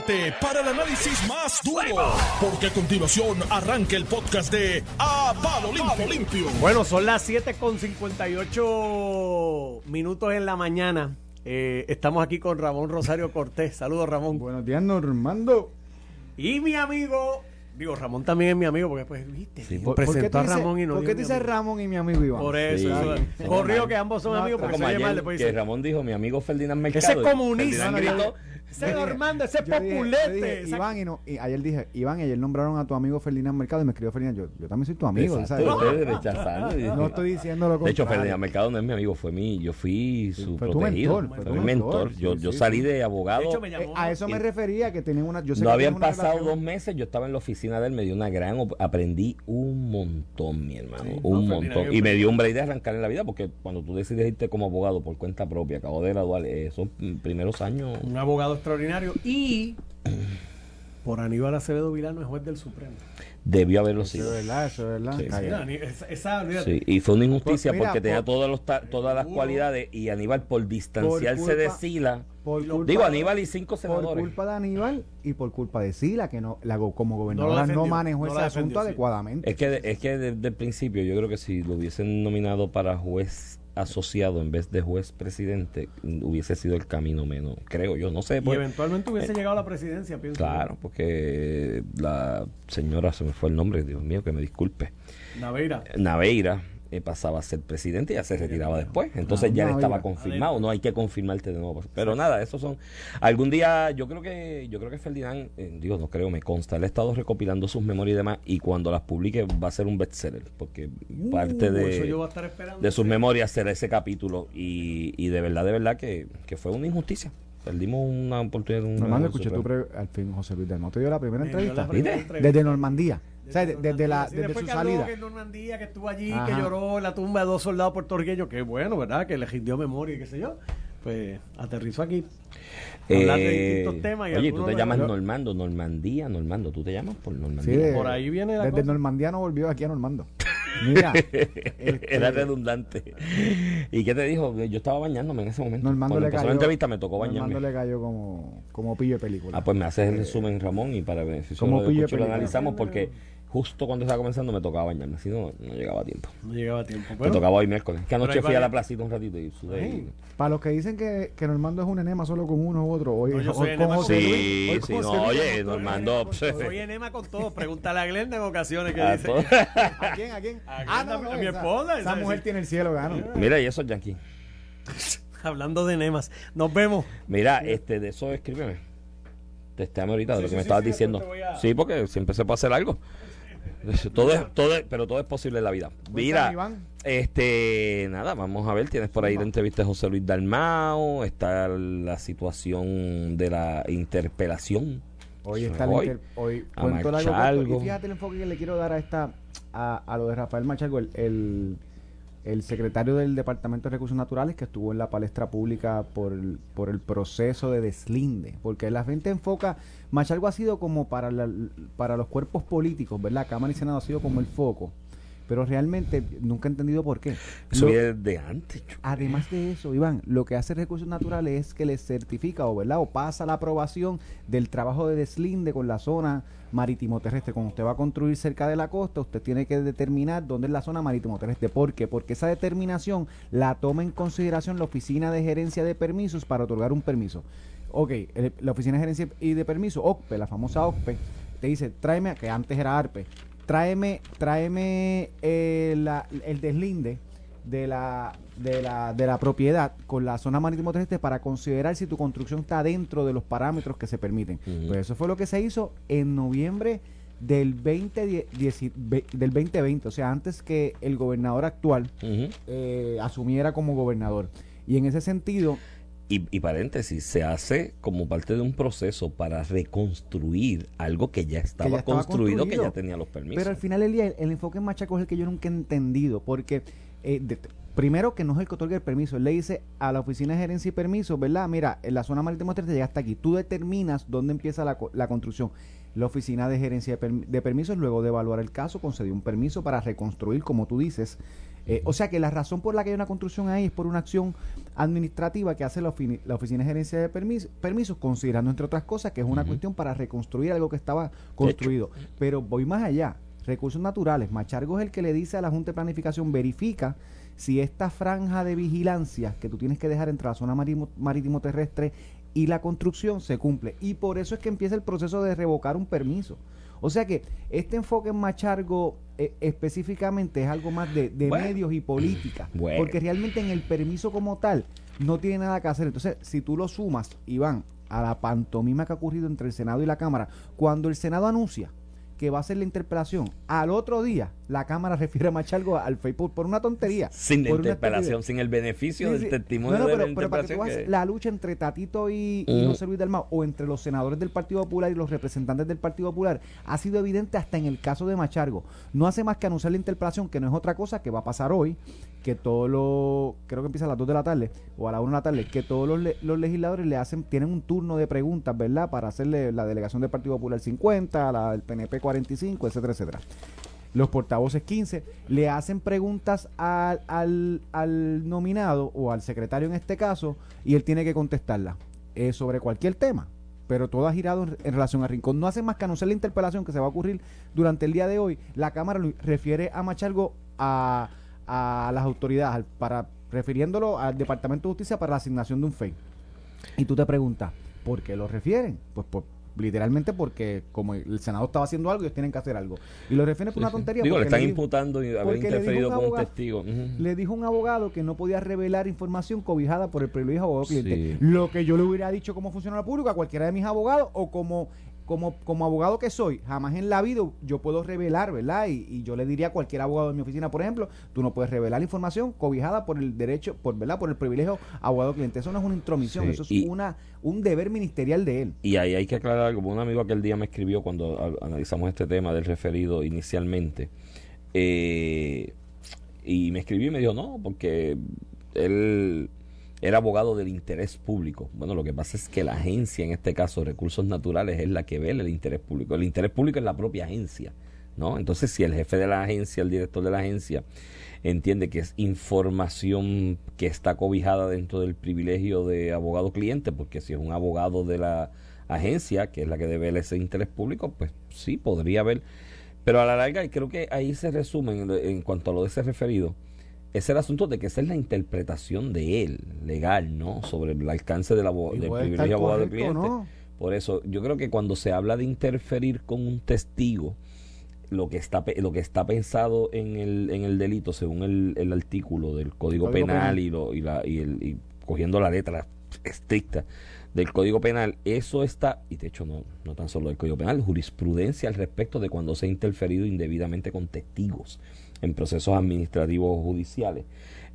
prepárate para el análisis más duro, porque a continuación arranca el podcast de A Palo Limpio. Limpio. Bueno, son las 7 con 58 minutos en la mañana. Eh, estamos aquí con Ramón Rosario Cortés. Saludos, Ramón. Buenos días, Normando. Y mi amigo, digo, Ramón también es mi amigo, porque pues, viste, Sí, ¿por- ¿por qué presentó a Ramón y no ¿Por qué te dices amigo. Ramón y mi amigo Iván? Por eso, Sí. eso, corrió que ambos son No, amigos, porque se mal, ayer después que dice, Ramón dijo, mi amigo Ferdinand Mercado. Ese es comunista. Ferdinand gritó, ese es Normando, ese populete. Iván, y, no, y ayer dije, Iván, y ayer nombraron a tu amigo Ferdinand Mercado y me escribió Ferdinand. Yo, yo también soy tu amigo. Exacto, ¿sabes? ustedes rechazando. y- No estoy diciendo lo De hecho, contrario. Ferdinand Mercado no es mi amigo, fue mi, yo fui su fue tu protegido. mentor, fue fue mi mentor. mentor, Yo, sí, yo sí, salí sí. de abogado. De hecho, me Eh, llamó. a eso me refería, que tienen una... Yo sé no que habían una pasado relación- dos meses, yo estaba en la oficina de él, me dio una gran, aprendí un montón, mi hermano, Sí, un no, montón. Y me dio un break de arrancar en la vida, porque cuando tú decides irte como abogado por cuenta propia, acabo de graduar, eh, esos primeros años, Un abogado extraordinario y por Aníbal Acevedo Vilano es juez del Supremo. debió haberlo Eso es sido. verdad, eso es verdad. Sí, sí. Calla. Mira, esa, esa. Sí, y fue una injusticia Pues mira, porque tenía por- todas, los ta- todas las cualidades y Aníbal por distanciarse de culpa- Sila, Por culpa- digo Aníbal y cinco Por senadores. culpa de Aníbal y por culpa de Sila, que no, la, como gobernadora no, manejó no ese asunto defendió, sí. adecuadamente. Es que, es que desde el principio yo creo que si lo hubiesen nominado para juez asociado en vez de juez presidente, hubiese sido el camino menos, creo yo, no sé. Y pues, eventualmente hubiese llegado a la presidencia, pienso. claro, porque la señora, se me fue el nombre, Dios mío, que me disculpe, Naveira. Naveira eh, pasaba a ser presidente y ya se retiraba después. Entonces Ah, ya él Naveira. estaba confirmado, no hay que confirmarte de nuevo. Pero nada, esos son. Algún día, yo creo que yo creo que Ferdinand, eh, digo, no creo, me consta, él ha estado recopilando sus memorias y demás, y cuando las publique va a ser un bestseller, porque parte Uh, de, sus memorias será ese capítulo, y, y de verdad, de verdad que, que fue una injusticia. Perdimos una oportunidad. ganador escuché pre- al fin José Luis Dalmau te dio la primera entrevista. Desde Normandía. O sea, de- desde, la, Sí, desde después su que habló salida. que en Normandía, que estuvo allí, que lloró en la tumba de dos soldados puertorriqueños, que bueno, ¿verdad? Que le rindió memoria y qué sé yo. Pues aterrizó aquí. Hablar de Eh, distintos temas y oye, tú te llamas Normando, Normandía, Normando, tú te llamas por Sí, Normandía. de- Por ahí viene la Desde cosa. Normandía no volvió aquí a Normando. Mira. este, Era redundante. ¿Y qué te dijo? Yo estaba bañándome en ese momento. Normando Cuando le cayó. la entrevista me tocó bañarme. Normando le cayó como, como pillo de película. Ah, pues me haces el resumen, Ramón, y para beneficio Como de los pillo de escuchas lo analizamos porque justo cuando estaba comenzando me tocaba bañarme, si no, no llegaba a tiempo. No llegaba a tiempo. Me Bueno, tocaba hoy miércoles. Que Pero anoche fui a la placita un ratito y sudé. y- Para los que dicen que, que Normando es un enema solo con uno u otro, hoy, No, yo hoy soy con enema José con- Luis, Sí, hoy sí, no, oye, Normando. todo. soy enema con todos. Pregúntale a Glenda en ocasiones que a dice. todo. ¿A quién? ¿A quién? A Ah, no, no, mi esposa, Esa esa- mujer tiene el cielo, gano. Mira, y eso, Yankee. Hablando de enemas. Nos vemos. Mira, este, de eso escríbeme. Testéame ahorita de lo que sí, me estabas sí, diciendo. Sí, porque siempre se puede hacer algo. Todo es, todo es- pero todo es posible en la vida. Mira, este, nada, vamos a ver. Tienes por ahí la entrevista de José Luis Dalmao. Está la situación de la interpelación. Hoy está el Hoy, inter- hoy a cuento largo. Y fíjate el enfoque que le quiero dar a esta a, a lo de Rafael Machalgo, el, el, el secretario del Departamento de Recursos Naturales que estuvo en la palestra pública por el, por el proceso de deslinde, porque la gente enfoca Machalgo ha sido como para la- para los cuerpos políticos, ¿verdad? Cámara y Senado ha sido como el foco, pero realmente nunca he entendido por qué. Eso Lo- viene de antes. chico. Además de eso, Iván, lo que hace Recursos Naturales es que le certifica o, ¿verdad? o pasa la aprobación del trabajo de deslinde con la zona marítimo terrestre. Cuando usted va a construir cerca de la costa, usted tiene que determinar dónde es la zona marítimo terrestre. ¿Por qué? Porque esa determinación la toma en consideración la Oficina de Gerencia de Permisos para otorgar un permiso. Ok, el- la Oficina de Gerencia y de Permiso, OCPE, la famosa OCPE, te dice, tráeme, que antes era ARPE, tráeme, tráeme eh, la- el deslinde de la, de, la, de la propiedad con la zona marítimo terrestre para considerar si tu construcción está dentro de los parámetros que se permiten. Pues eso fue lo que se hizo en noviembre del, 20, del 2020, o sea, antes que el gobernador actual eh, asumiera como gobernador. Y en ese sentido, Y, y paréntesis, se hace como parte de un proceso para reconstruir algo que ya estaba, ya estaba construido, que ya tenía los permisos. Pero al final del día, el, el enfoque en Machaco es el que yo nunca he entendido, porque eh, de- primero que no es el que otorga el permiso, él le dice a la oficina de gerencia y permiso, ¿verdad? Mira, en la zona marítima terrestre llega hasta aquí, tú determinas dónde empieza la, la construcción. La oficina de gerencia de, de permisos, luego de evaluar el caso, concedió un permiso para reconstruir, como tú dices, Eh, o sea que la razón por la que hay una construcción ahí es por una acción administrativa que hace la, la Oficina de Gerencia de Permisos, considerando entre otras cosas que es una cuestión para reconstruir algo que estaba construido. Pero voy más allá. Recursos naturales. Machargo es el que le dice a la Junta de Planificación, verifica si esta franja de vigilancia que tú tienes que dejar entre la zona marítimo terrestre y la construcción se cumple. Y por eso es que empieza el proceso de revocar un permiso. O sea que este enfoque en Machargo eh, específicamente es algo más de, medios y política. Porque realmente en el permiso como tal no tiene nada que hacer. Entonces, si tú lo sumas, Iván, a la pantomima que ha ocurrido entre el Senado y la Cámara, cuando el Senado anuncia que va a hacer la interpelación. Al otro día, la Cámara refiere a Machalgo al Facebook por una tontería. Sin la interpelación, sin el beneficio del testimonio no, de pero, la pero para que tú la lucha entre Tatito y, y José Luis Dalmau, o entre los senadores del Partido Popular y los representantes del Partido Popular, ha sido evidente hasta en el caso de Machargo. No hace más que anunciar la interpelación, que no es otra cosa que va a pasar hoy, que todos los, creo que empieza a las 2 de la tarde o a la 1 de la tarde, que todos los, los, legisladores le hacen, tienen un turno de preguntas, ¿verdad? Para hacerle la delegación del Partido Popular 50, la del PNP 45, etcétera, etcétera. Los portavoces 15 le hacen preguntas al, al, al nominado o al secretario en este caso y él tiene que contestarla eh, sobre cualquier tema pero todo ha girado en, relación a Rincón. No hace más que anunciar la interpelación que se va a ocurrir durante el día de hoy. La Cámara refiere a Machalgo a a las autoridades, para refiriéndolo al Departamento de Justicia para la asignación de un FEI. Y tú te preguntas, ¿por qué lo refieren? Pues por, literalmente porque como el Senado estaba haciendo algo, ellos tienen que hacer algo. Y lo refieren por una tontería. Digo, le están imputando y haber interferido con un testigo. Le dijo un abogado que no podía revelar información cobijada por el privilegio abogado cliente. Lo que yo le hubiera dicho como funcionario público a cualquiera de mis abogados o como como, como abogado que soy, jamás en la vida yo puedo revelar, ¿verdad? Y, yo le diría a cualquier abogado de mi oficina, por ejemplo, tú no puedes revelar información cobijada por el derecho, por, ¿verdad? Por el privilegio abogado cliente. Eso no es una intromisión, eso es una un deber ministerial de él. Y ahí hay que aclarar algo. Un amigo aquel día me escribió cuando analizamos este tema del referido inicialmente. Eh, y me escribió y me dijo, no, porque él era abogado del interés público. Bueno, lo que pasa es que la agencia, en este caso Recursos Naturales, es la que ve el interés público. El interés público es la propia agencia, ¿no? Entonces, si el jefe de la agencia, el director de la agencia, entiende que es información que está cobijada dentro del privilegio de abogado cliente, porque si es un abogado de la agencia, que es la que debe ese interés público, pues sí, podría haber. Pero a la larga, creo que ahí se resume en, en cuanto a lo de ese referido es el asunto de que esa es la interpretación de él, legal, ¿no? Sobre el alcance del, del privilegio abogado del cliente. Por eso, yo creo que cuando se habla de interferir con un testigo, lo que está lo que está pensado en el, en el delito, según el, el artículo del Código, Penal, Y, lo, y, la, y, el, y cogiendo la letra estricta del Código Penal, eso está, y de hecho no, no tan solo del Código Penal, jurisprudencia al respecto de cuando se ha interferido indebidamente con testigos en procesos administrativos judiciales.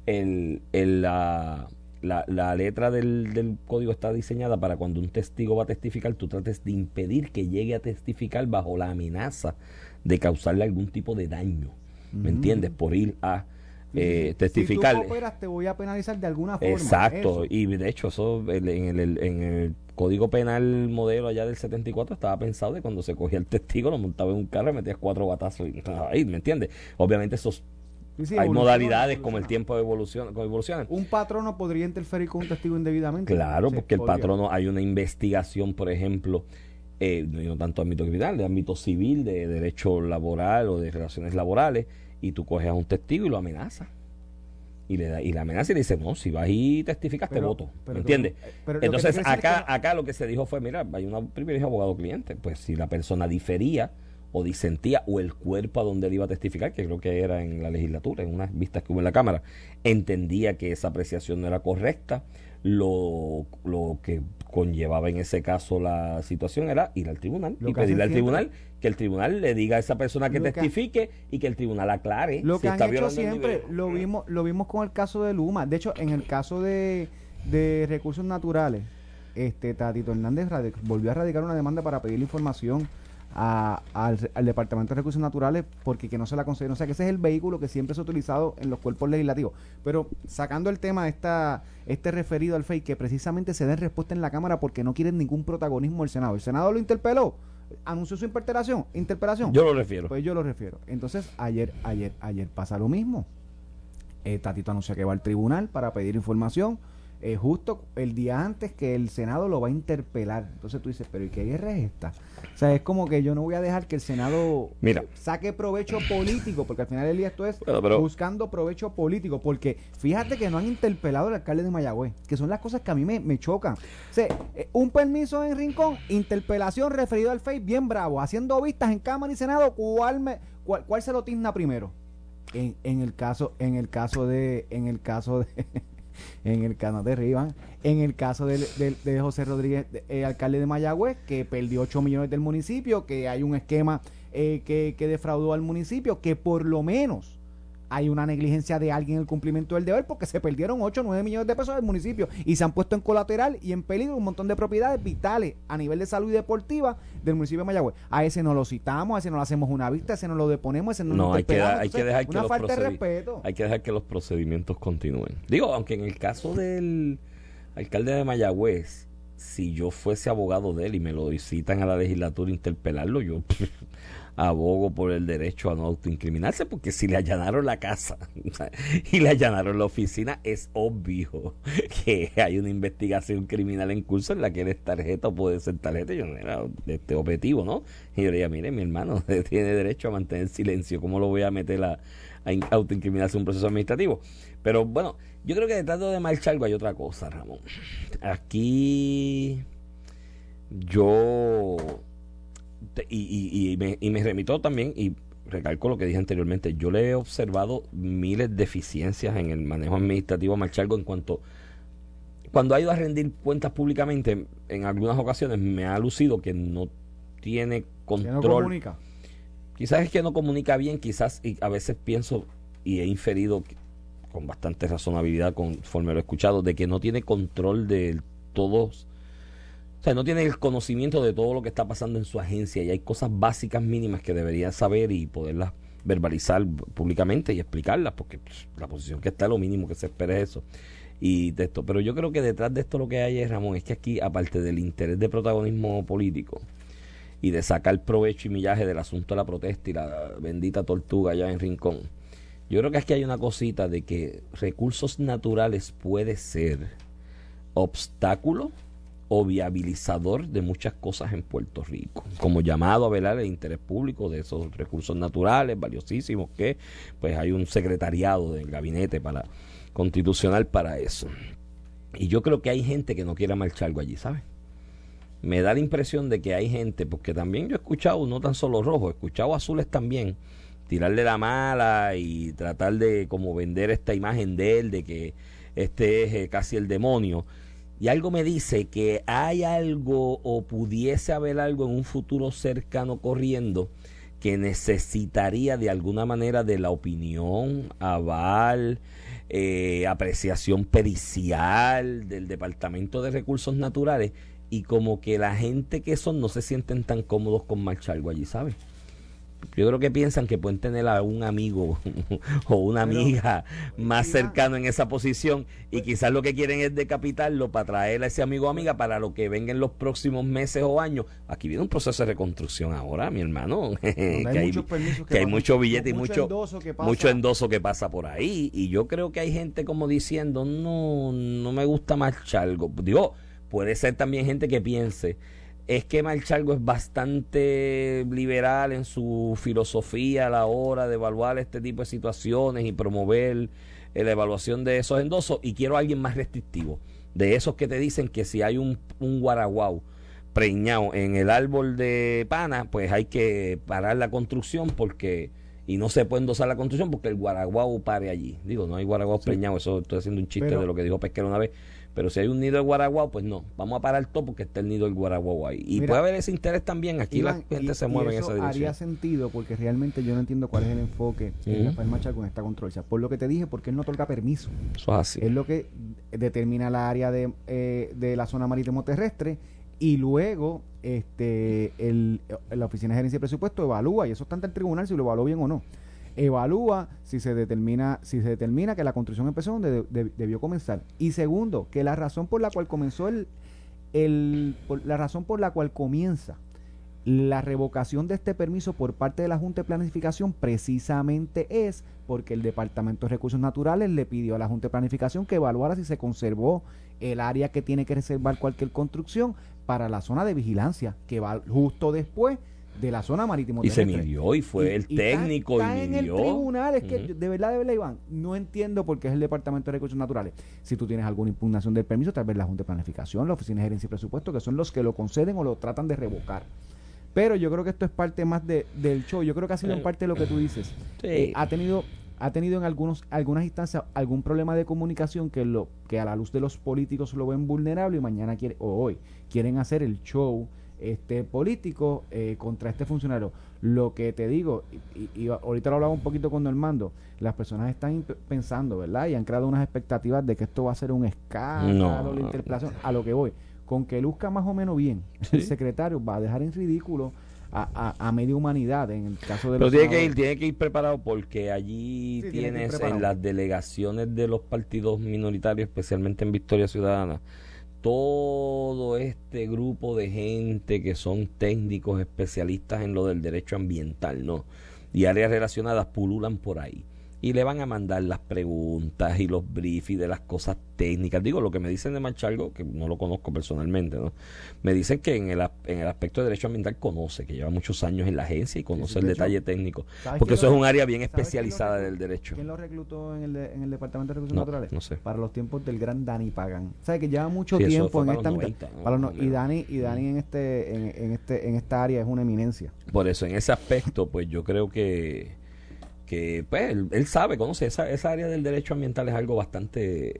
El, la, la, letra del, del, código está diseñada para cuando un testigo va a testificar, tú trates de impedir que llegue a testificar bajo la amenaza de causarle algún tipo de daño. ¿Me entiendes? Por ir a eh, testificar. Si tú cooperas, te voy a penalizar de alguna forma. Exacto, y de hecho, eso en el, en el Código Penal modelo allá del 74 estaba pensado de cuando se cogía el testigo, lo montaba en un carro y metías cuatro batazos y ahí, ¿me entiendes? Obviamente esos hay modalidades como el tiempo de evolución, como evoluciona. Un patrono podría interferir con un testigo indebidamente. Claro, porque el patrono hay una investigación, por ejemplo, eh, no tanto ámbito criminal, de ámbito civil, de derecho laboral o de relaciones laborales, y tú coges a un testigo y lo amenazas y le da y la amenaza y le dice no si vas y testificas te voto ¿me entiendes? entonces acá acá lo que se dijo fue mira hay un privilegio abogado cliente pues si la persona difería o disentía o el cuerpo a donde él iba a testificar que creo que era en la legislatura en unas vistas que hubo en la cámara entendía que esa apreciación no era correcta lo, lo que conllevaba en ese caso la situación era ir al tribunal y pedirle al tribunal que el tribunal le diga a esa persona que testifique y que el tribunal aclare lo que han hecho siempre lo vimos lo vimos con el caso de Luma. De hecho en el caso de, de recursos naturales este Tatito Hernández volvió a radicar una demanda para pedir información al, Departamento de Recursos Naturales porque que no se la conceden. O sea que ese es el vehículo que siempre se ha utilizado en los cuerpos legislativos. Pero sacando el tema, esta, este referido al FEI, que precisamente se den respuesta en la Cámara porque no quieren ningún protagonismo del Senado. El Senado lo interpeló, anunció su interpelación. interpelación. Yo lo refiero. Pues yo lo refiero. Entonces, ayer, ayer, ayer pasa lo mismo. Eh, Tatito anuncia que va al tribunal para pedir información. Eh, justo el día antes que el Senado lo va a interpelar. Entonces tú dices, pero ¿y qué guerra es esta? O sea, es como que yo no voy a dejar que el Senado Mira. saque provecho político, porque al final del día esto es pero- buscando provecho político, porque fíjate que no han interpelado al alcalde de Mayagüez, que son las cosas que a mí me, me chocan. O sea, eh, un permiso en Rincón, interpelación referido al FEI, bien bravo, haciendo vistas en Cámara y Senado, ¿cuál, me, cuál, cuál se lo tizna primero? En, en el caso, en el caso de, en el caso de en el caso de Rivas, en el caso del- del- de, José Rodríguez, de- eh, alcalde de Mayagüez, que perdió 8 millones del municipio, que hay un esquema eh, que, que defraudó al municipio, que por lo menos hay una negligencia de alguien en el cumplimiento del deber porque se perdieron 8 o 9 millones de pesos del municipio y se han puesto en colateral y en peligro un montón de propiedades vitales a nivel de salud y deportiva del municipio de Mayagüez. A ese no lo citamos, a ese no le hacemos una vista, a ese no lo deponemos, a ese no, No, lo hay que, hay que dejar que los falta de procedi- respeto. Hay que dejar que los procedimientos continúen. Digo, aunque en el caso del alcalde de Mayagüez, si yo fuese abogado de él y me lo citan a la legislatura interpelarlo, yo abogo por el derecho a no autoincriminarse, porque si le allanaron la casa y le allanaron la oficina, es obvio que hay una investigación criminal en curso en la que él es tarjeta o puede ser tarjeta. Yo no era de este objetivo, ¿no? Y yo le diría, mire, mi hermano tiene derecho a mantener silencio. ¿Cómo lo voy a meter a, a in- autoincriminarse un proceso administrativo? Pero bueno, yo creo que detrás de Marchalgo hay otra cosa, Ramón. Aquí yo y, y- y me, y me remito también y recalco lo que dije anteriormente yo le he observado miles de deficiencias en el manejo administrativo a Marchalgo en cuanto cuando ha ido a rendir cuentas públicamente en algunas ocasiones me ha lucido que no tiene Que control no comunica. Quizás es que no comunica bien, quizás y a veces pienso y he inferido con bastante razonabilidad conforme lo he escuchado, de que no tiene control de todos, no tiene el conocimiento de todo lo que está pasando en su agencia y hay cosas básicas mínimas que debería saber y poderlas verbalizar públicamente y explicarlas, porque pues, la posición que está, lo mínimo que se espera es eso. Y de esto, pero yo creo que detrás de esto lo que hay es, Ramón, es que aquí, aparte del interés de protagonismo político, y de sacar provecho y millaje del asunto de la protesta y la bendita tortuga allá en Rincón. Yo creo que aquí hay una cosita de que recursos naturales puede ser obstáculo o viabilizador de muchas cosas en Puerto Rico, como llamado a velar el interés público de esos recursos naturales valiosísimos que pues hay un secretariado del gabinete para constitucional para eso. Y yo creo que hay gente que no quiere marchar algo allí, ¿sabes? me da la impresión de que hay gente, porque también yo he escuchado, no tan solo rojos, he escuchado azules también, tirarle la mala y tratar de como vender esta imagen de él, de que este es eh, casi el demonio. Y algo me dice que hay algo o pudiese haber algo en un futuro cercano corriendo que necesitaría de alguna manera de la opinión, aval, eh, apreciación pericial del Departamento de Recursos Naturales y como que la gente que son no se sienten tan cómodos con marchar algo allí, ¿sabes? Yo creo que piensan que pueden tener a un amigo o una Pero, amiga más mira, cercano en esa posición y quizás lo que quieren es decapitarlo para traer a ese amigo o amiga para lo que venga en los próximos meses o años. Aquí viene un proceso de reconstrucción ahora, mi hermano. que hay hay, muchos permisos que que hay mucho billete y mucho mucho, endoso que pasa. mucho endoso que pasa por ahí. Y yo creo que hay gente como diciendo, no, no me gusta Marchalgo. Digo, puede ser también gente que piense, es que Marchalgo es bastante liberal en su filosofía a la hora de evaluar este tipo de situaciones y promover eh, la evaluación de esos endosos y quiero a alguien más restrictivo, de esos que te dicen que si hay un, un guaraguao preñado en el árbol de pana, pues hay que parar la construcción porque y no se puede endosar la construcción porque el guaraguao pare allí. Digo, no hay guaraguao preñado, eso estoy haciendo un chiste Pero- de lo que dijo Pesquero una vez. Pero si hay un nido de guaraguao, pues no, vamos a parar todo porque está el nido del guaraguao ahí. Y Mira, puede haber ese interés también, aquí Iván, la gente y- se y mueve en esa dirección. haría sentido porque realmente yo no entiendo cuál es el enfoque de. Rafael Machado con esta controversia. Por lo que te dije, porque él no otorga permiso. Eso es así. Es lo que determina la área de, eh, de la zona marítimo terrestre y luego este el, la Oficina de Gerencia de Presupuesto evalúa, y eso está ante el tribunal si lo evaluó bien o no. Evalúa si se determina si se determina que la construcción empezó donde de- de- debió comenzar. Y segundo, que la razón por la cual comenzó el, el la razón por la cual comienza La revocación de este permiso por parte de la Junta de Planificación precisamente es porque el Departamento de Recursos Naturales le pidió a la Junta de Planificación que evaluara si se conservó el área que tiene que reservar cualquier construcción para la zona de vigilancia, que va justo después de la zona marítimo Y se midió y fue el técnico está, y en el midió. tribunal, es que de verdad, de verdad, Iván, no entiendo por qué es el Departamento de Recursos Naturales. Si tú tienes alguna impugnación del permiso, tal vez la Junta de Planificación, la Oficina de Gerencia y Presupuesto, que son los que lo conceden o lo tratan de revocar. Pero yo creo que esto es parte más de, del show. Yo creo que ha sido en Eh, parte de lo que tú dices. Sí. Eh, ha tenido ha tenido en algunos algunas instancias algún problema de comunicación que lo que a la luz de los políticos lo ven vulnerable y mañana quiere o hoy quieren hacer el show este político eh, contra este funcionario. Lo que te digo y, y- y ahorita lo hablaba un poquito con Normando las personas están pensando verdad y han creado unas expectativas de que esto va a ser un escándalo No. la interpelación a lo que voy. Con que luzca más o menos bien el secretario va a dejar en ridículo a, a, a media humanidad en el caso de Pero los tiene que ir, tiene que ir preparado porque allí Sí, tiene tienes preparado. en las delegaciones de los partidos minoritarios, especialmente en Victoria Ciudadana, todo este grupo de gente que son técnicos especialistas en lo del derecho ambiental, ¿no? Y áreas relacionadas pululan por ahí. Y le van a mandar las preguntas y los briefs de las cosas técnicas. Digo, lo que me dicen de Marchalgo, que no lo conozco personalmente, ¿no? Me dicen que en el, en el aspecto de derecho ambiental conoce, que lleva muchos años en la agencia y conoce sí, el de hecho, detalle técnico. ¿Sabes Porque eso es un re- área bien ¿sabes quién lo especializada del derecho. ¿Quién lo reclutó en el, de- en el Departamento de Recursos No, Naturales? no sé. Para los tiempos del gran Dani Pagan. ¿Sabes que lleva mucho Sí, tiempo en esta los mitad- 90, ¿no? para los no- Más o y. Dani y Dani en este en, en este en esta área es una eminencia. Por eso, en ese aspecto, pues yo creo que, que pues, él, él sabe, conoce, esa, esa área del derecho ambiental es algo bastante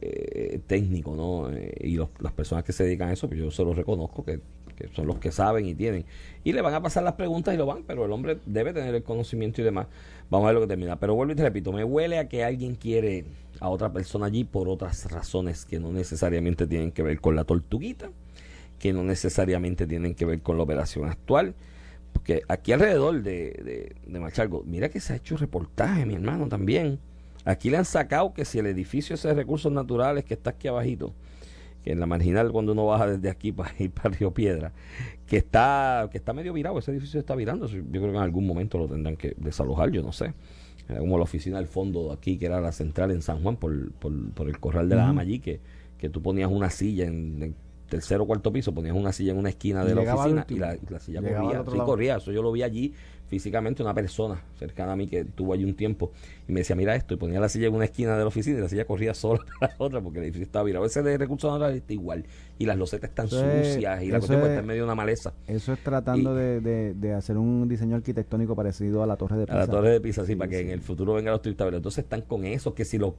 eh, técnico, ¿no? Eh, y los- las personas que se dedican a eso, pues yo se los reconozco, que, que son los que saben y tienen. Y le van a pasar las preguntas y lo van, pero el hombre debe tener el conocimiento y demás. Vamos a ver lo que termina. Pero vuelvo y te repito, me huele a que alguien quiere a otra persona allí por otras razones que no necesariamente tienen que ver con la tortuguita, que no necesariamente tienen que ver con la operación actual. Porque aquí alrededor de, de, de Machalgo, mira que se ha hecho reportaje, mi hermano, también. Aquí le han sacado que si el edificio ese de recursos naturales que está aquí abajito, que en la marginal cuando uno baja desde aquí para ir para Río Piedra, que está, que está medio virado, ese edificio está virando, yo creo que en algún momento lo tendrán que desalojar, yo no sé. Como la oficina del fondo aquí, que era la central en San Juan, por, por, por el corral de la dama allí, que, que tú ponías una silla en el tercer o cuarto piso, ponías una silla en una esquina de la oficina y la, silla corría. Sí, corría. Eso yo lo vi allí físicamente, una persona cercana a mí que estuvo allí un tiempo y me decía, mira esto, y ponía la silla en una esquina de la oficina y la silla corría sola para la otra porque el edificio estaba virado. Ese de recursos naturales está igual. Y las losetas están Eso sucias y la cuestión es- está en medio de una maleza. Eso es tratando Y- de, de, de hacer un diseño arquitectónico parecido a la Torre de A Pisa. la torre de Pisa, sí, Sí, para que en el futuro vengan los turistas. Pero entonces están con eso, que si los,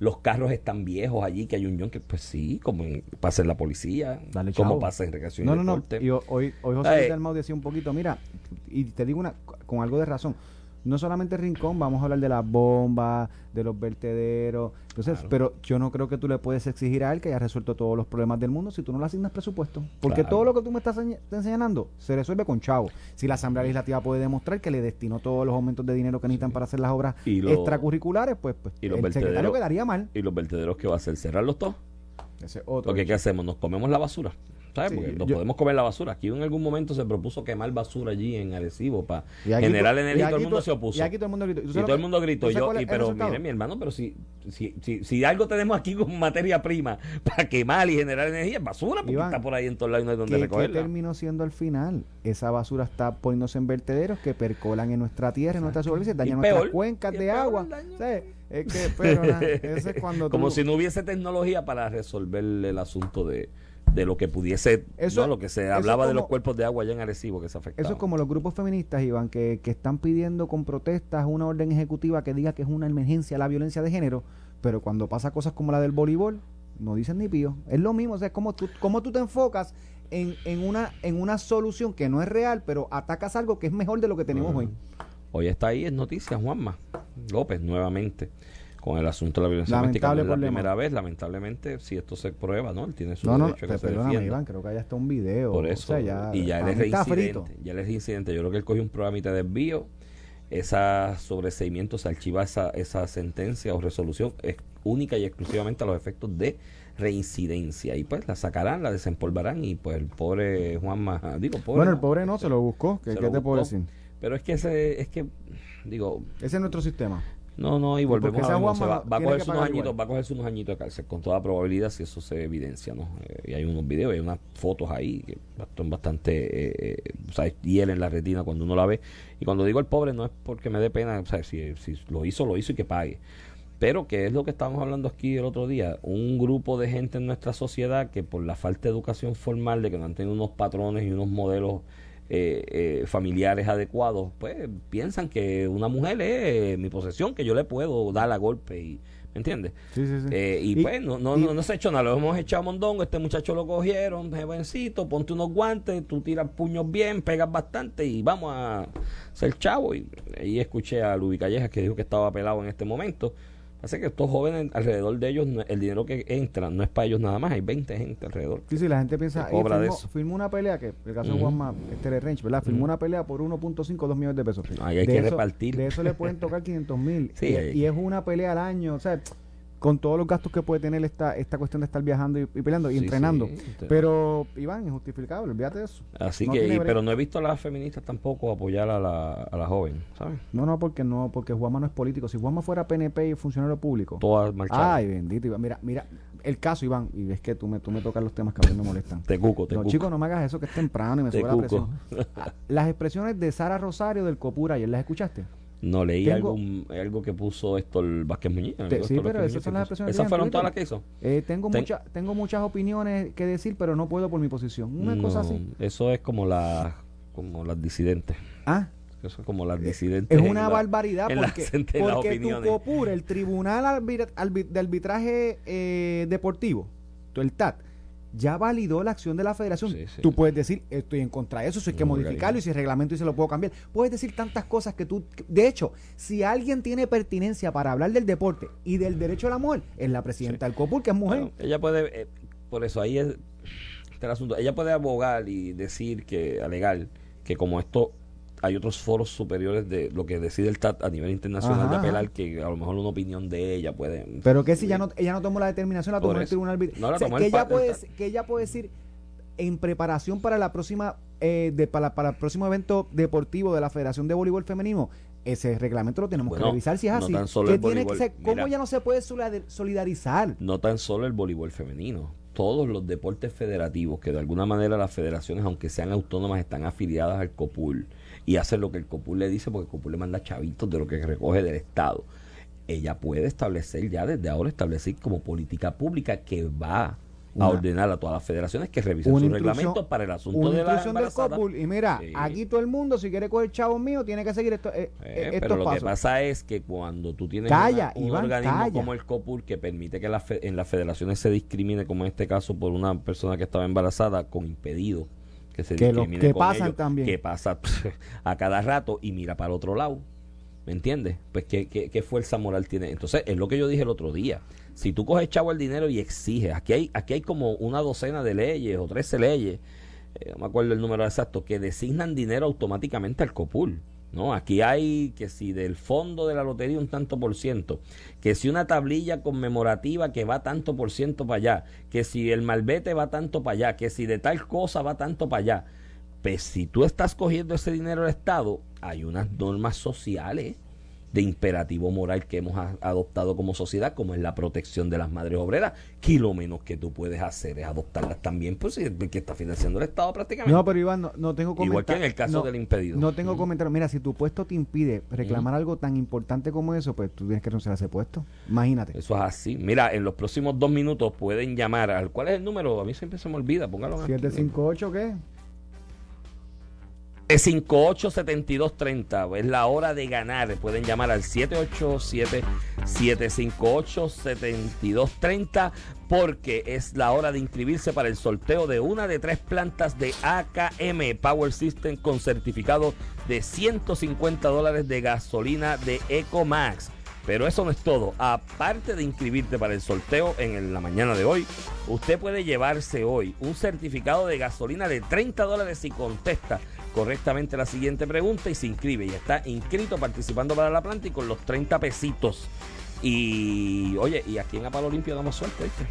los carros están viejos allí, que hay un que, pues sí, como pasa en la policía, Dale, como pasa en recreación No, y no, no. Y ho- hoy, hoy José. Luis Dalmau decía un poquito, mira, y te digo una con algo de razón. No solamente Rincón, vamos a hablar de las bombas, de los vertederos. Entonces, Claro. pero yo no creo que tú le puedes exigir a él que haya resuelto todos los problemas del mundo si tú no le asignas presupuesto. Porque Claro. todo lo que tú me estás ense- enseñando se resuelve con chavo. Si la Asamblea Legislativa puede demostrar que le destinó todos los aumentos de dinero que necesitan para hacer las obras Y lo- extracurriculares, pues, pues y los el secretario quedaría mal. Y los vertederos que va a hacer, cerrarlos todos. Ese otro. Porque ¿qué hacemos? Nos comemos la basura. ¿Sabes? Sí, Porque nos yo- podemos comer la basura. Aquí en algún momento se propuso quemar basura allí en Arecibo para generar energía y todo el mundo se opuso. Y aquí todo el mundo gritó. ¿Y todo el mundo gritó yo, y, pero mire mi hermano, pero si, si, si, si algo tenemos aquí como materia prima para quemar y generar energía, es basura, porque Iván, está por ahí en todos lados y no hay donde ¿Qué, qué recogerla. terminó siendo al final? Esa basura está poniéndose en vertederos que percolan en nuestra tierra, en nuestra superficie, dañan nuestras peor, cuencas de agua. Es que, pero ese es cuando tú... Como si no hubiese tecnología para resolver el asunto de, de lo que pudiese, Eso- no, lo que se hablaba de los cuerpos de agua allá en Arecibo que se afectaba. Eso es como los grupos feministas, Iván, que, que están pidiendo con protestas una orden ejecutiva que diga que es una emergencia la violencia de género, pero cuando pasa cosas como la del voleibol, no dicen ni pío. Es lo mismo, o sea, es como tú, como tú te enfocas en, en, una, en una solución que no es real, pero atacas algo que es mejor de lo que tenemos hoy. Hoy está ahí en noticias Juanma López nuevamente con el asunto de la violencia doméstica. No Lamentable es la primera vez, lamentablemente, si esto se prueba, ¿no? Él tiene su No, no, derecho a que se defienda. Iván, creo que hay hasta un video. Por o eso, sea, ya, y ya él es está reincidente. Ya él es reincidente. Yo creo que él cogió un programa de desvío. Esa sobreseimiento se archiva esa, esa sentencia o resolución es única y exclusivamente a los efectos de reincidencia. Y pues la sacarán, la desempolvarán y pues el pobre Juanma, digo, pobre. Bueno, el pobre no, se lo buscó. ¿Qué, qué lo te puedo decir? Pero es que ese, es que, digo, Ese es nuestro sistema. No, no, y volvemos a se va, va a cogerse unos añitos, igual. va a cogerse unos añitos de cárcel, con toda probabilidad si eso se evidencia, ¿no? Eh, y hay unos videos, hay unas fotos ahí que son bastante, eh, eh, o sea, hielen la retina cuando uno la ve. Y cuando digo el pobre no es porque me dé pena, o sea, si, si lo hizo, lo hizo y que pague. Pero que es lo que estábamos hablando aquí el otro día, un grupo de gente en nuestra sociedad que por la falta de educación formal, de que no han tenido unos patrones y unos modelos eh, eh, familiares adecuados, pues piensan que una mujer es mi posesión, que yo le puedo dar a golpe y ¿me entiendes? Sí, sí, sí. Eh, y, Y- pues no, no, y- no, no se ha hecho nada, lo hemos echado a mondongo, este muchacho lo cogieron, jovencito, ponte unos guantes, tú tiras puños bien, pegas bastante y vamos a ser chavo. Y ahí escuché a Luis Callejas que dijo que estaba pelado en este momento. Así que estos jóvenes alrededor de ellos, el dinero que entra no es para ellos nada más, hay 20 gente alrededor. Sí, sí, la gente piensa, Que "Ey, cobra de firmó, eso". firmó una pelea, que el caso de Ujú. Juanma este Range, ¿verdad? Firmó una pelea por 1.5, 2 millones de pesos. Ahí hay de que eso, repartir. De eso le pueden tocar 500 mil. Sí, y, y es una pelea al año, o sea, con todos los gastos que puede tener esta, esta cuestión de estar viajando y, y peleando y Sí, entrenando. sí. Pero, Iván, injustificable, olvídate de eso. Así No que, y- pero no he visto a las feministas tampoco apoyar a la, a la joven, ¿sabes? No, no, porque no, porque Juanma no es político. Si Juanma fuera PNP y funcionario público. Todas marcharon. Ay, bendito, Iván. Mira, mira, el caso, Iván, y es que tú me, tú me tocas los temas que a mí me molestan. te cuco, te No, cuco. chicos, no me hagas eso que es temprano y me Te sube la presión. Las expresiones de Sara Rosario del Copura, ¿ayer las escuchaste? No leí Tengo- algún, algo que puso esto el Vázquez Muñiz. Te- algo sí, Héctor pero esas son las expresiones Esas fueron todas las que hizo. Eh, tengo, Ten- mucha, tengo muchas opiniones que decir, pero no puedo por mi posición. Una No, cosa así. Eso es como, la, como las disidentes. Ah, Eso es como las disidentes. es una la- barbaridad porque, porque tu opiniones. COPUR, el Tribunal Arbitra- Arbi- de Arbitraje eh, Deportivo, el TAT, ya validó la acción de la federación. Sí, sí. Tú puedes decir, estoy en contra de eso, eso hay que No, modificarlo y si el reglamento dice lo puedo cambiar. Puedes decir tantas cosas que tú... De hecho, si alguien tiene pertinencia para hablar del deporte y del derecho a la mujer, es la presidenta del COPUR, que es mujer. Bueno, ella puede, eh, por eso ahí es está el asunto. Ella puede abogar y decir que, alegar que como esto hay otros foros superiores de lo que decide el TAT a nivel internacional Ajá, de apelar, que a lo mejor una opinión de ella puede. Pero que si ya no, ella no tomó la determinación, la tomó el tribunal arbitral. No la O sea, tomó que, el ella puede, el que ella puede decir en preparación para la próxima eh, de, para, para el próximo evento deportivo de la Federación de Voleibol Femenino ese reglamento lo tenemos Bueno, que revisar si es no así tan solo ¿Qué el tiene que voleibol, ser? ¿cómo mira. ya no se puede solidar- solidarizar? no tan solo el voleibol femenino, todos los deportes federativos que de alguna manera las federaciones, aunque sean autónomas, están afiliadas al COPUL y hacen lo que el COPUL le dice porque el COPUL le manda chavitos de lo que recoge del Estado. Ella puede establecer ya desde ahora establecer como política pública que va Una- a ordenar a todas las federaciones que revisen instrucción- reglamentos para el asunto Una de la del. COPUL y mira, Sí. aquí todo el mundo si quiere coger chavos míos tiene que seguir esto, eh, Eh, eh, pero estos lo que pasa es que cuando tú tienes Calla, una- un Iván, organismo calla. como el COPUR que permite que la fe- en las federaciones se discrimine, como en este caso por una persona que estaba embarazada con impedido, que se Que que con pasan ellos, también. que pasa a cada rato y mira para el otro lado. ¿Me entiendes? Pues ¿qué, qué, qué fuerza moral tiene. Entonces, es lo que yo dije el otro día. Si tú coges chavo el dinero y exiges, aquí hay, aquí hay como una docena de leyes o trece leyes, eh, no me acuerdo el número exacto, que designan dinero automáticamente al COPUL. ¿No? Aquí hay que si del fondo de la lotería un tanto por ciento, que si una tablilla conmemorativa que va tanto por ciento para allá, que si el malvete va tanto para allá, que si de tal cosa va tanto para allá. Pues si tú estás cogiendo ese dinero del Estado, hay unas normas sociales de imperativo moral que hemos adoptado como sociedad, como es la protección de las madres obreras, que lo menos que tú puedes hacer es adoptarlas también, pues si que está financiando el Estado prácticamente. No, pero Iván, no, no tengo Igual que comentario. en el caso no, del impedido. No tengo comentario. Mira, si tu puesto te impide reclamar algo tan importante como eso, pues tú tienes que renunciar a ese puesto. Imagínate. Eso es así. Mira, en los próximos dos minutos pueden llamar al... ¿Cuál es el número? A mí siempre se me olvida, póngalo aquí. 758, ¿qué? 587230 es la hora de ganar. Pueden llamar al 787-758-7230 porque es la hora de inscribirse para el sorteo de una de tres plantas de AKM Power System con certificado de 150 dólares de gasolina de EcoMax. Pero eso no es todo. Aparte de inscribirte para el sorteo en la mañana de hoy, usted puede llevarse hoy un certificado de gasolina de 30 dólares si contesta correctamente la siguiente pregunta y se inscribe. Y está inscrito participando para la planta y con los 30 pesitos. Y oye, y aquí en Apalo Limpio damos suerte, ¿viste?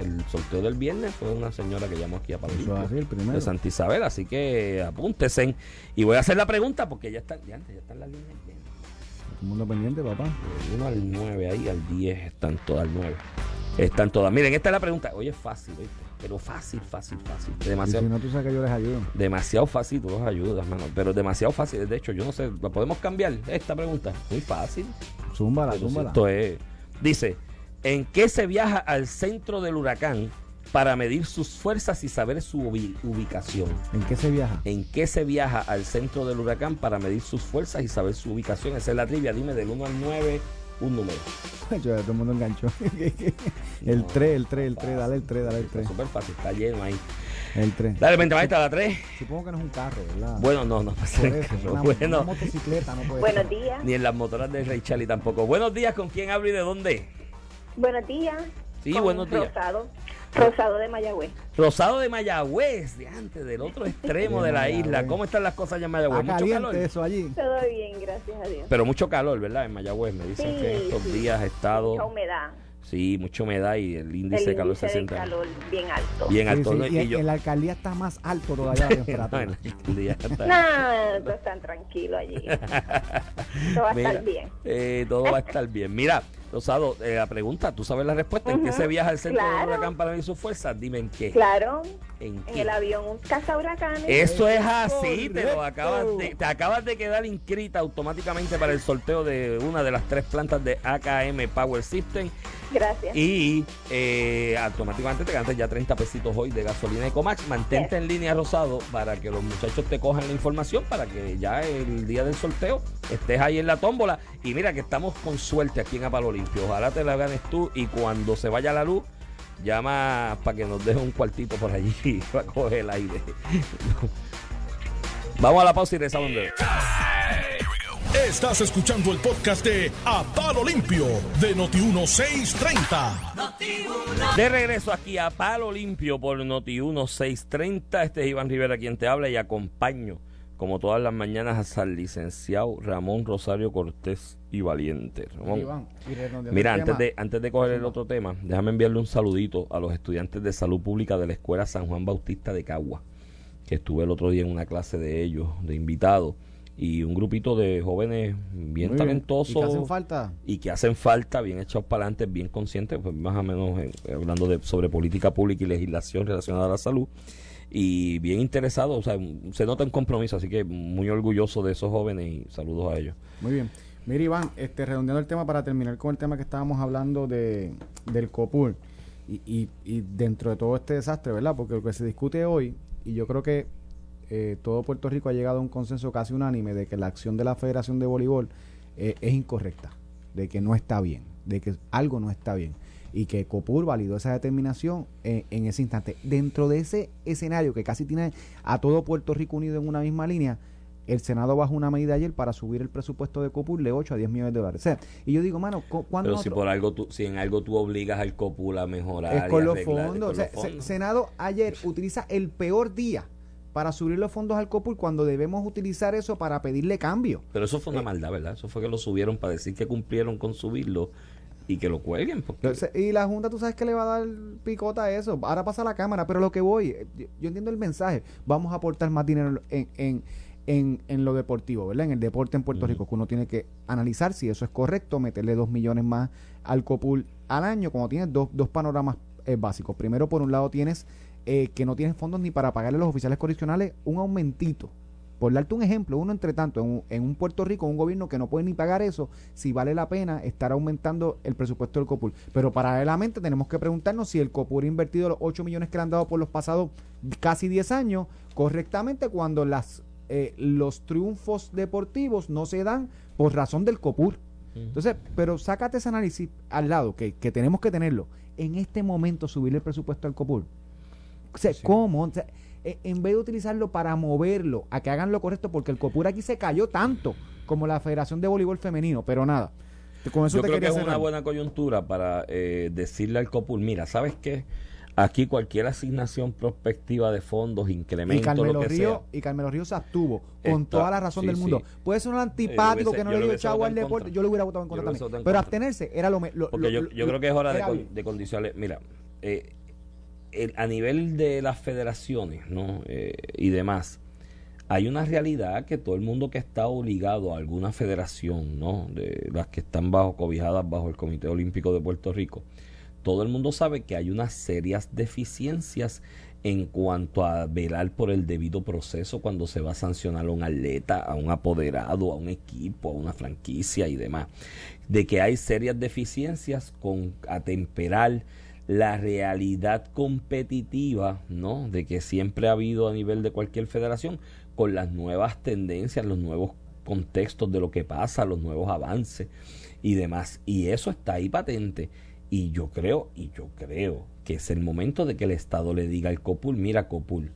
el sorteo del viernes fue una señora que llamó aquí a Palo Eso Limpio el de Santa Isabel, así que apúntese. Y voy a hacer la pregunta porque ya están, ya, ya están las líneas llenas. Todo el mundo pendiente, papá. Del 1 al 9, ahí al 10 están todas, al 9. Están todas. Miren, esta es la pregunta. Oye, es fácil, ¿viste? Pero fácil, fácil, fácil. Y si Demasiado, no, tú sabes que yo les ayudo. demasiado fácil, tú los ayudas, mano. Pero demasiado fácil. De hecho, yo no sé, ¿la podemos cambiar esta pregunta? Muy fácil. Zúmbala, Pero zúmbala. esto es- Dice, ¿en qué se viaja al centro del huracán para medir sus fuerzas y saber su ubi- ubicación? ¿En qué se viaja? ¿En qué se viaja al centro del huracán para medir sus fuerzas y saber su ubicación? Esa es la trivia. Dime del 1 al 9 un número. Yo, todo el mundo enganchó. el No. 3, el 3, el 3, dale el 3, dale el Está 3. súper fácil, está lleno ahí. El 3. Dale, vente, maestra, la 3. Supongo que no es un carro, ¿verdad? Bueno, no, no pasa el carro. una, Bueno, una motocicleta no puede Buenos ser. días. ni en las motoras de Ray Charlie tampoco. Buenos días, ¿con quién hablo y de dónde? Buenos días. Sí, Con buenos días. Rosado. Rosado de Mayagüez. Rosado de Mayagüez, de antes, del otro extremo De de la Mayagüez. isla. ¿Cómo están las cosas allá en Mayagüez? Está Mucho calor. eso allí. Todo bien, gracias a Dios. Pero mucho calor, ¿verdad? En Mayagüez. Me dicen Sí, que estos sí. días ha estado. Mucha humedad. Sí, mucha humedad y el índice El de calor índice se siente calor bien alto. bien Sí, alto. sí, ¿no? y, Y en- yo- en la alcaldía está más alto todavía la No, temperatura. en la alcaldía está- No, no están tranquilos allí. Todo va a Mira, estar bien. eh, todo va a estar bien. Mira, Rosado, eh, la pregunta, ¿tú sabes la respuesta? ¿En qué Ujú, se viaja al centro claro. huracán para ver sus fuerzas? Dime en qué. Claro, ¿En en qué? el avión, un cazahuracanes. Eso es así, te, lo acabas de, te acabas de quedar inscrita automáticamente para el sorteo de una de las tres plantas de AKM Power System Gracias. y eh, automáticamente te ganas ya 30 pesitos hoy de gasolina Ecomax. Mantente en línea Rosado para que los muchachos te cojan la información para que ya el día del sorteo estés ahí en la tómbola. Y mira que estamos con suerte aquí en Apalo Limpio. Ojalá te la ganes tú y cuando se vaya la luz, llama para que nos deje un cuartito por allí para coger el aire. Vamos a la pausa y breve. Estás escuchando el podcast de A Palo Limpio de Noti1630. De regreso aquí a Palo Limpio por Noti 1630. Este es Iván Rivera quien te habla y acompaño, como todas las mañanas, al licenciado Ramón Rosario Cortés y Valiente. Ramón, Iván, y redondeando Mira, antes de, antes de coger el otro tema, déjame enviarle un saludito a los estudiantes de salud pública de la Escuela San Juan Bautista de Cagua, que estuve el otro día en una clase de ellos, de invitados, y un grupito de jóvenes bien Muy talentosos ¿Y qué hacen falta? y que hacen falta, bien echados para adelante, bien conscientes, pues más o menos eh, hablando de, sobre política pública y legislación relacionada a la salud, y bien interesados, o sea, se nota un compromiso, así que muy orgulloso de esos jóvenes y saludos a ellos. Muy bien. Mira, Iván, este, redondeando el tema para terminar con el tema que estábamos hablando de, del COPUR y, y, y dentro de todo este desastre, ¿verdad? Porque lo que se discute hoy, y yo creo que eh, todo Puerto Rico ha llegado a un consenso casi unánime de que la acción de la Federación de Voleibol eh, es incorrecta, de que no está bien, de que algo no está bien y que COPUR validó esa determinación eh, en ese instante. Dentro de ese escenario que casi tiene a todo Puerto Rico unido en una misma línea, el Senado bajó una medida ayer para subir el presupuesto de COPUR de 8 a 10 millones de dólares. O sea, y yo digo, mano, cu- ¿cuándo Pero si por algo tú, si en algo tú obligas al COPUL a mejorar es y con los arreglar, es fondos? con O sea, los se- fondos. Senado ayer utiliza el peor día para subir los fondos al COPUR cuando debemos utilizar eso para pedirle cambio. Pero eso fue una maldad, ¿verdad? Eso fue que lo subieron para decir que cumplieron con subirlo y que lo cuelguen. Porque y la Junta, tú sabes que le va a dar picota a eso. Ahora pasa la Cámara, pero lo que voy, eh, yo, entiendo el mensaje. Vamos a aportar más dinero en, en, en, en lo deportivo, ¿verdad? En el deporte en Puerto. Rico, que uno tiene que analizar si eso es correcto, meterle dos millones más al COPUL al año, cuando tienes dos, dos panoramas eh, básicos. Primero, por un lado, tienes eh, que no tienes fondos ni para pagarle a los oficiales correccionales un aumentito. Por darte un ejemplo, uno entre tanto, en un, en un Puerto Rico, un gobierno que no puede ni pagar eso, si vale la pena estar aumentando el presupuesto del COPUR. Pero paralelamente tenemos que preguntarnos si el COPUR ha invertido los 8 millones que le han dado por los pasados casi 10 años correctamente cuando las eh, los triunfos deportivos no se dan por razón del COPUR. Entonces, pero sácate ese análisis al lado, que, que tenemos que tenerlo. En este momento, subirle el presupuesto al COPUR. O sea, ¿cómo? O sea, e- en vez de utilizarlo para moverlo, a que hagan lo correcto, porque el COPUR aquí se cayó tanto como la Federación de Voleibol Femenino, pero nada. Con eso Yo te creo que es una buena coyuntura para eh, decirle al COPUL, mira, ¿sabes qué? Aquí cualquier asignación prospectiva de fondos, Y incremento, Carmelo lo que Río, sea. y Carmelo Río se abstuvo con Está- toda la razón sí, del mundo. sí. Puede ser un Eh, antipático que no le dio chavo al deporte. Yo le hubiera votado en contra también. en Pero contra. abstenerse era lo, me- lo Porque lo- yo, lo- creo que es hora de, con- de condicionarle. Mira, eh, a nivel de las federaciones ¿no? Eh, y demás, hay una realidad que todo el mundo que está obligado a alguna federación, ¿no? de las que están bajo cobijadas bajo el Comité Olímpico de Puerto Rico, todo el mundo sabe que hay unas serias deficiencias en cuanto a velar por el debido proceso cuando se va a sancionar a un atleta, a un apoderado, a un equipo, a una franquicia y demás. De que hay serias deficiencias con atemperar la realidad competitiva, ¿no? De que siempre ha habido a nivel de cualquier federación con las nuevas tendencias, los nuevos contextos de lo que pasa, los nuevos avances y demás. Y eso está ahí patente. Y yo creo, y yo creo que es el momento de que el Estado le diga al COPUL, mira COPUL,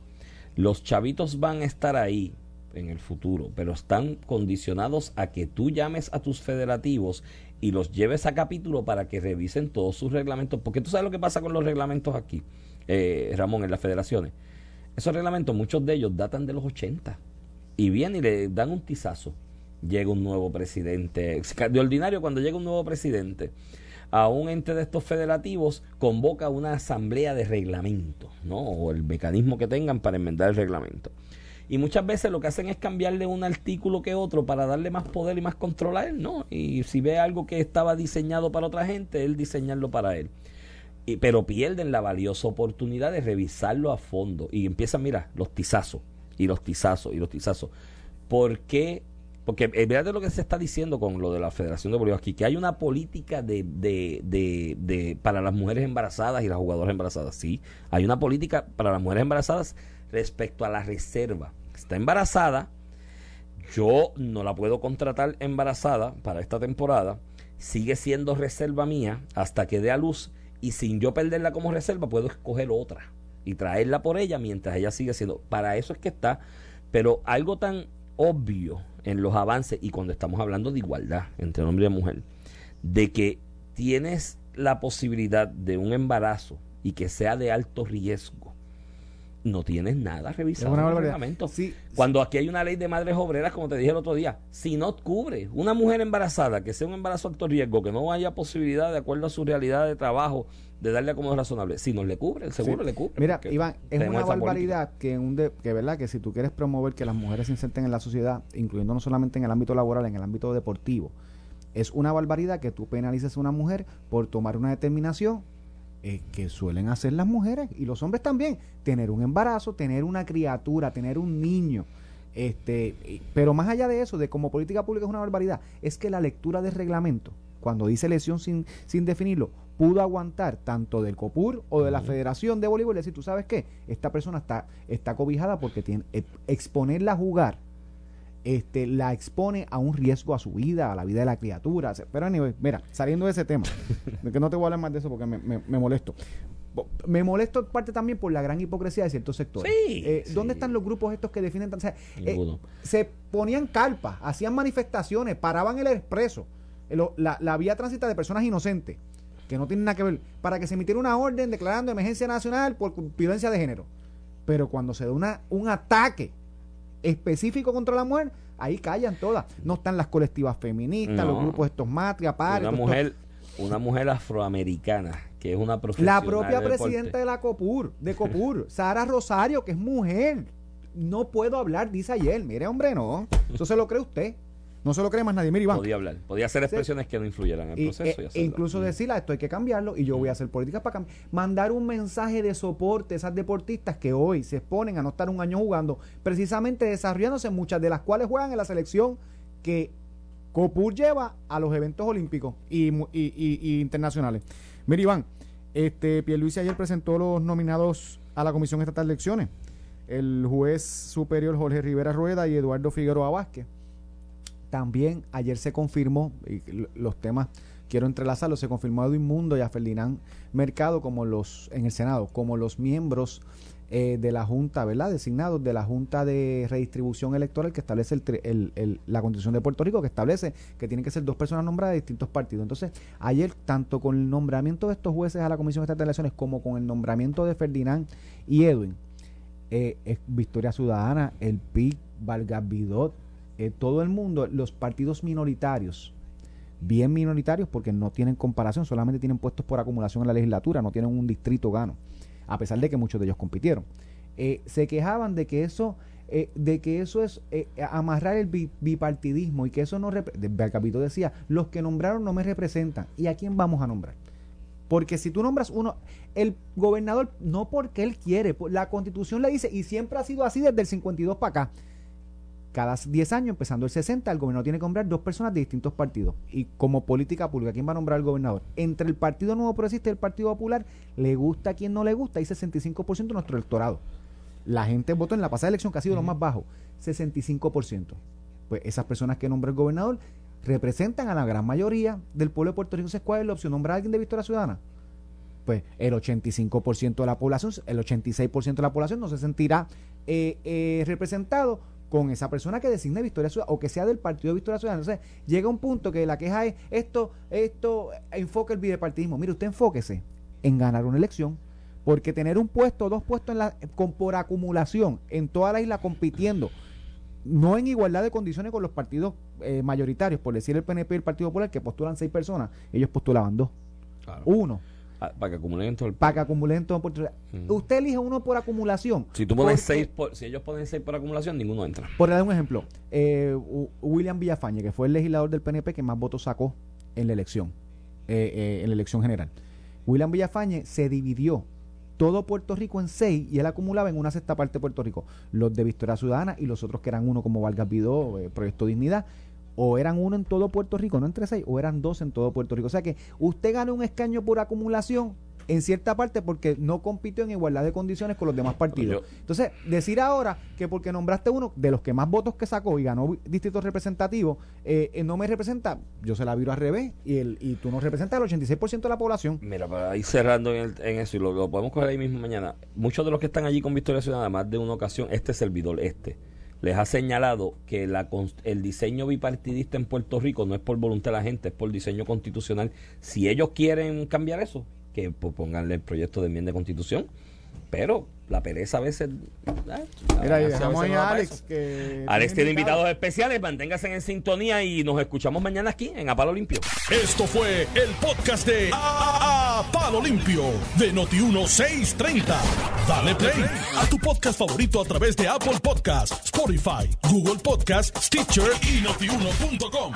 los chavitos van a estar ahí en el futuro, pero están condicionados a que tú llames a tus federativos y los lleves a capítulo para que revisen todos sus reglamentos. Porque tú sabes lo que pasa con los reglamentos aquí, eh, Ramón, en las federaciones. Esos reglamentos, muchos de ellos datan de los 80 y vienen y le dan un tizazo. Llega un nuevo presidente. De ordinario, cuando llega un nuevo presidente a un ente de estos federativos, convoca una asamblea de reglamento, ¿no? O el mecanismo que tengan para enmendar el reglamento. Y muchas veces lo que hacen es cambiarle un artículo que otro para darle más poder y más control a él, ¿no? Y si ve algo que estaba diseñado para otra gente, él diseñarlo para él. Y, pero pierden la valiosa oportunidad de revisarlo a fondo. Y empiezan, mira, los tizazos, y los tizazos, y los tizazos. ¿Por qué? Porque eh, de lo que se está diciendo con lo de la Federación de Bolívar aquí, que hay una política de, de, de, de, para las mujeres embarazadas y las jugadoras embarazadas. Sí, hay una política para las mujeres embarazadas respecto a la reserva. Está embarazada, yo no la puedo contratar embarazada para esta temporada, sigue siendo reserva mía hasta que dé a luz y sin yo perderla como reserva puedo escoger otra y traerla por ella mientras ella sigue siendo. Para eso es que está, pero algo tan obvio en los avances y cuando estamos hablando de igualdad entre hombre y mujer, de que tienes la posibilidad de un embarazo y que sea de alto riesgo, no tienes nada revisado en el reglamento. Sí, Cuando aquí hay una ley de madres obreras, como te dije el otro día, si no cubre una mujer embarazada, que sea un embarazo alto riesgo, que no haya posibilidad, de acuerdo a su realidad de trabajo, de darle acomodo razonable, si no le cubre, el seguro Sí. le cubre. Mira, Iván, es una barbaridad que, un de- que, ¿verdad? que si tú quieres promover que las mujeres se inserten en la sociedad, incluyendo no solamente en el ámbito laboral, en el ámbito deportivo, es una barbaridad que tú penalices a una mujer por tomar una determinación eh, que suelen hacer las mujeres y los hombres también, tener un embarazo, tener una criatura, tener un niño. Este, pero más allá de eso, de como política pública es una barbaridad, es que la lectura del reglamento, cuando dice lesión sin, sin definirlo, pudo aguantar tanto del COPUR o de la Federación de Voleibol y decir, tú sabes qué, esta persona está, está cobijada porque tiene, eh, exponerla a jugar este, la expone a un riesgo a su vida, a la vida de la criatura. Pero anyway, mira, saliendo de ese tema, de que no te voy a hablar más de eso porque me, me- me molesto. Me molesto en parte también por la gran hipocresía de ciertos sectores. Sí, Eh, ¿Dónde están los grupos estos que defienden? tan- o sea, eh, se ponían carpas, hacían manifestaciones, paraban el expreso, el- la, la vía tránsita de personas inocentes, que no tienen nada que ver, para que se emitiera una orden declarando emergencia nacional por violencia de género. Pero cuando se da una, un ataque específico contra la mujer, ahí callan todas. No están las colectivas feministas, No. los grupos estos matria, pares, una mujer, una mujer afroamericana, que es una profesional La propia deporte. presidenta de la COPUR, de COPUR, Sara Rosario, que es mujer. No puedo hablar, dice ayer. Mire, hombre, no. Eso se lo cree usted. No se lo cree más nadie. Mire, Iván. podía hablar, podía hacer expresiones que no influyeran en el Y, proceso. eh, y hacerlo. incluso Mm. decirla, esto hay que cambiarlo y yo voy a hacer políticas para cambiar. Mandar un mensaje de soporte a esas deportistas que hoy se exponen a no estar un año jugando, precisamente desarrollándose, muchas de las cuales juegan en la selección que Copur lleva a los eventos olímpicos y- y- y internacionales. Mira, Iván, este, Pierluisi ayer presentó los nominados a la Comisión Estatal de Elecciones. El juez superior Jorge Rivera Rueda y Eduardo Figueroa Vázquez. También ayer se confirmó, y los temas quiero entrelazarlos, se confirmó a Edwin Mundo y a Ferdinand Mercado como los, en el Senado, como los miembros eh, de la Junta, ¿verdad? Designados de la Junta de Redistribución Electoral que establece la Constitución de Puerto Rico, que establece que tienen que ser dos personas nombradas de distintos partidos. Entonces, ayer, tanto con el nombramiento de estos jueces a la Comisión Estatal de Elecciones como con el nombramiento de Ferdinand y Edwin, eh, Victoria Ciudadana, el PIC, Vargas eh, todo el mundo, los partidos minoritarios, bien minoritarios porque no tienen comparación, solamente tienen puestos por acumulación en la legislatura, no tienen un distrito gano. a pesar de que muchos de ellos compitieron. Eh, se quejaban de que eso eh, de que eso es amarrar el bipartidismo y que eso no Belcapito decía los que nombraron no me representan y a quién vamos a nombrar porque si tú nombras uno el gobernador no porque él quiere la constitución le dice y siempre ha sido así desde el 52 para acá cada 10 años, empezando el 60, el gobernador tiene que nombrar dos personas de distintos partidos. Y como política pública, ¿quién va a nombrar al gobernador? Entre el Partido Nuevo Progresista y el Partido Popular, le gusta a quien no le gusta, hay 65% de nuestro electorado. La gente votó en la pasada elección, que ha sido lo más bajo, 65%. Pues esas personas que nombra el gobernador representan a la gran mayoría del pueblo de Puerto Rico. ¿Cuál es la opción? ¿Nombrar a alguien de Victoria Ciudadana? Pues el 85% de la población, el 86% de la población no se sentirá eh, eh, representado con esa persona que designe Victoria Ciudadana o que sea del partido de Victoria Ciudadana. Entonces, llega un punto que la queja es esto, esto enfoca el bipartidismo. Mire, usted enfóquese en ganar una elección, porque tener un puesto, dos puestos en la, con, por acumulación en toda la isla compitiendo, no en igualdad de condiciones con los partidos eh, mayoritarios, por decir el PNP y el Partido Popular, que postulan seis personas, ellos postulaban dos. Uno. Ah, para que acumulen todo el Para que acumulen todo Usted elige uno por acumulación. Si tú pones seis, si ellos ponen seis por acumulación, ninguno entra. Por dar un ejemplo, eh, William Villafañe, que fue el legislador del PNP que más votos sacó en la elección, eh, eh, en la elección general. William Villafañe se dividió todo Puerto Rico en seis y él acumulaba en una sexta parte de Puerto Rico. Los de Victoria Ciudadana y los otros que eran uno como Vargas Vidó, Proyecto Dignidad, o eran uno en todo Puerto Rico, no entre seis, o eran dos en todo Puerto Rico. O sea que usted gana un escaño por acumulación en cierta parte porque no compitió en igualdad de condiciones con los demás partidos. Entonces, decir ahora que porque nombraste uno de los que más votos que sacó y ganó distritos representativos, eh, eh, no me representa, yo se la viro al revés y, el, y tú no representas el 86% de la población. Mira, para ir cerrando en, eso y lo, lo, podemos coger ahí mismo mañana, muchos de los que están allí con Victoria Ciudadana, más de una ocasión, este servidor, este les ha señalado que la, el diseño bipartidista en Puerto Rico no es por voluntad de la gente, es por diseño constitucional. Si ellos quieren cambiar eso, que pues, ponganle el proyecto de enmienda de constitución. Pero la pereza a veces. Eh, Mira, dejamos ahí a Alex. Que Alex tiene invitados. especiales. Manténgase en sintonía y nos escuchamos mañana aquí en A Palo Limpio. Esto fue el podcast de A, Palo Limpio de Noti1630. Dale play a tu podcast favorito a través de Apple Podcasts, Spotify, Google Podcasts, Stitcher y Notiuno.com.